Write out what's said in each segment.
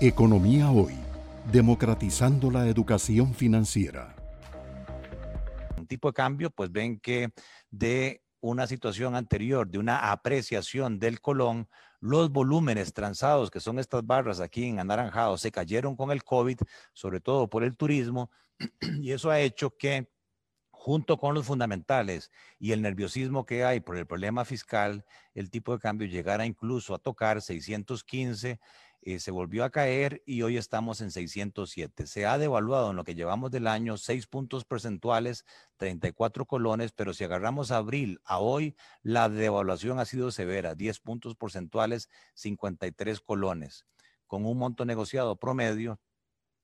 Economía Hoy, democratizando la educación financiera. Un tipo de cambio, pues ven que de una situación anterior, de una apreciación del colón, los volúmenes transados, que son estas barras aquí en anaranjado, se cayeron con el COVID, sobre todo por el turismo, y eso ha hecho que junto con los fundamentales y el nerviosismo que hay por el problema fiscal, el tipo de cambio llegara incluso a tocar 615 eh, se volvió a caer y hoy estamos en 607. Se ha devaluado en lo que llevamos del año 6 puntos porcentuales, 34 colones, pero si agarramos abril a hoy, la devaluación ha sido severa, 10 puntos porcentuales, 53 colones, con un monto negociado promedio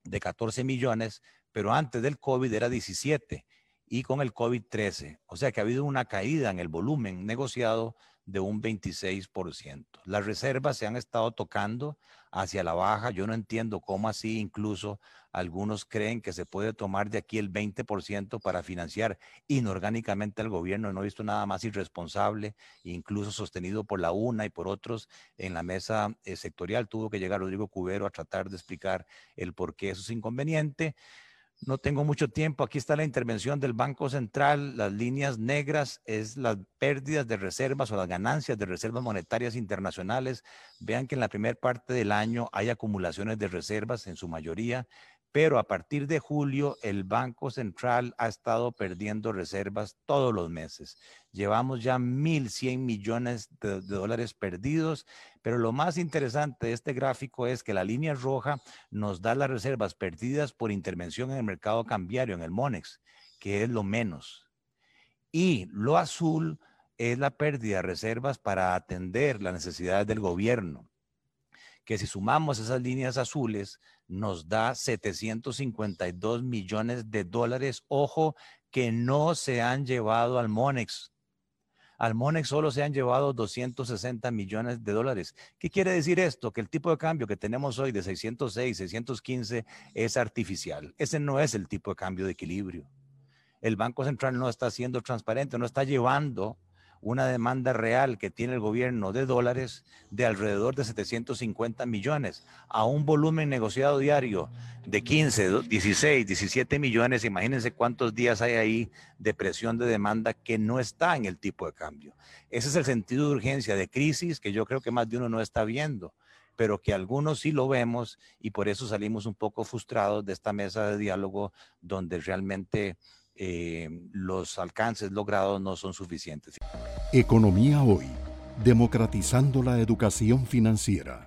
de 14 millones, pero antes del COVID era 17 y con el COVID 13. O sea que ha habido una caída en el volumen negociado de un 26%. Las reservas se han estado tocando hacia la baja. Yo no entiendo cómo así incluso algunos creen que se puede tomar de aquí el 20% para financiar inorgánicamente al gobierno. No he visto nada más irresponsable, incluso sostenido por la UNA y por otros en la mesa eh, sectorial. Tuvo que llegar Rodrigo Cubero a tratar de explicar el por qué eso es inconveniente. No tengo mucho tiempo. Aquí está la intervención del Banco Central. Las líneas negras es las pérdidas de reservas o las ganancias de reservas monetarias internacionales. Vean que en la primera parte del año hay acumulaciones de reservas en su mayoría pero a partir de julio el Banco Central ha estado perdiendo reservas todos los meses. Llevamos ya 1.100 millones de, dólares perdidos, pero lo más interesante de este gráfico es que la línea roja nos da las reservas perdidas por intervención en el mercado cambiario, en el MONEX, que es lo menos. Y lo azul es la pérdida de reservas para atender las necesidades del gobierno que si sumamos esas líneas azules nos da 752 millones de dólares. Ojo que no se han llevado al Monex. Al Monex solo se han llevado 260 millones de dólares. ¿Qué quiere decir esto? Que el tipo de cambio que tenemos hoy de 606, 615 es artificial. Ese no es el tipo de cambio de equilibrio. El Banco Central no está siendo transparente, no está llevando una demanda real que tiene el gobierno de dólares de alrededor de 750 millones a un volumen negociado diario de 15, 16, 17 millones. Imagínense cuántos días hay ahí de presión de demanda que no está en el tipo de cambio. Ese es el sentido de urgencia de crisis que yo creo que más de uno no está viendo pero que algunos sí lo vemos y por eso salimos un poco frustrados de esta mesa de diálogo donde realmente eh, los alcances logrados no son suficientes. Economía hoy, democratizando la educación financiera.